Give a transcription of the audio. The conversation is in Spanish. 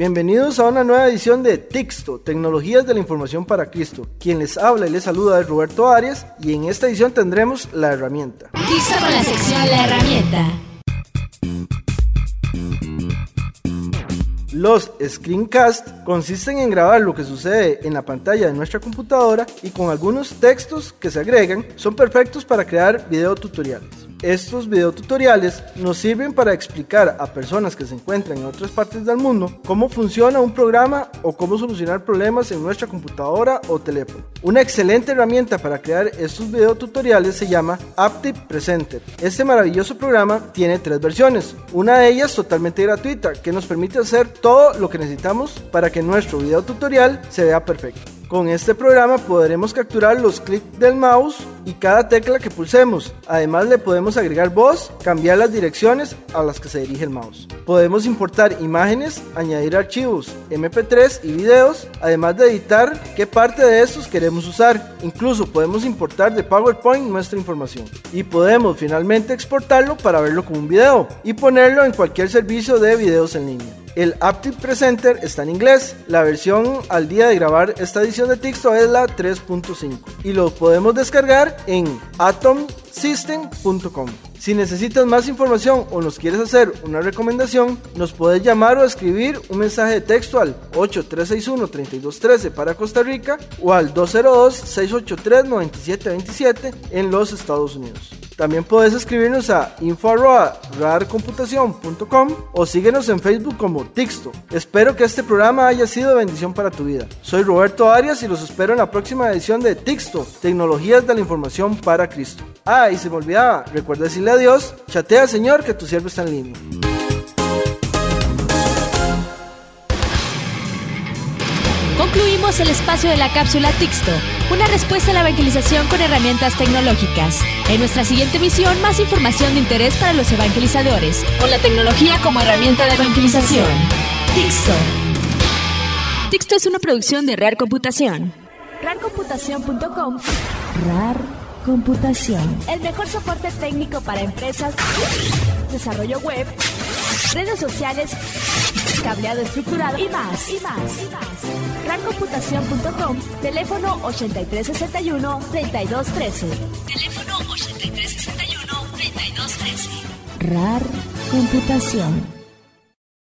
Bienvenidos a una nueva edición de Tixto, Tecnologías de la Información para Cristo. Quien les habla y les saluda es Roberto Arias y en esta edición tendremos la herramienta. Tixto con la sección La herramienta. Los screencasts consisten en grabar lo que sucede en la pantalla de nuestra computadora y con algunos textos que se agregan son perfectos para crear video tutoriales. Estos videotutoriales nos sirven para explicar a personas que se encuentran en otras partes del mundo cómo funciona un programa o cómo solucionar problemas en nuestra computadora o teléfono. Una excelente herramienta para crear estos videotutoriales se llama Aptip Presenter. Este maravilloso programa tiene tres versiones, una de ellas totalmente gratuita que nos permite hacer todo lo que necesitamos para que nuestro videotutorial se vea perfecto. Con este programa podremos capturar los clics del mouse y cada tecla que pulsemos. Además le podemos agregar voz, cambiar las direcciones a las que se dirige el mouse. Podemos importar imágenes, añadir archivos MP3 y videos, además de editar qué parte de estos queremos usar. Incluso podemos importar de PowerPoint nuestra información. Y podemos finalmente exportarlo para verlo como un video y ponerlo en cualquier servicio de videos en línea. El Aptiv Presenter está en inglés. La versión al día de grabar esta edición de texto es la 3.5 y lo podemos descargar en atomsystem.com. Si necesitas más información o nos quieres hacer una recomendación, nos puedes llamar o escribir un mensaje de texto al 8361-3213 para Costa Rica o al 202-683-9727 en los Estados Unidos. También puedes escribirnos a info.rarcomputación.com o síguenos en Facebook como Tixto. Espero que este programa haya sido bendición para tu vida. Soy Roberto Arias y los espero en la próxima edición de Tixto, Tecnologías de la Información para Cristo. Ah, y se me olvidaba, recuerda decirle adiós, chatea Señor que tu siervo está en línea. Concluimos el espacio de la cápsula Tixto, una respuesta a la evangelización con herramientas tecnológicas. En nuestra siguiente misión, más información de interés para los evangelizadores, con la tecnología como herramienta de evangelización. Tixto. Tixto es una producción de Real Computación. Rarcomputación.com RAR Computación. El mejor soporte técnico para empresas, desarrollo web, redes sociales, cableado estructurado y más, y más, y más. Rarcomputación.com, teléfono 8361-3213. Teléfono 8361-3213. RAR Computación.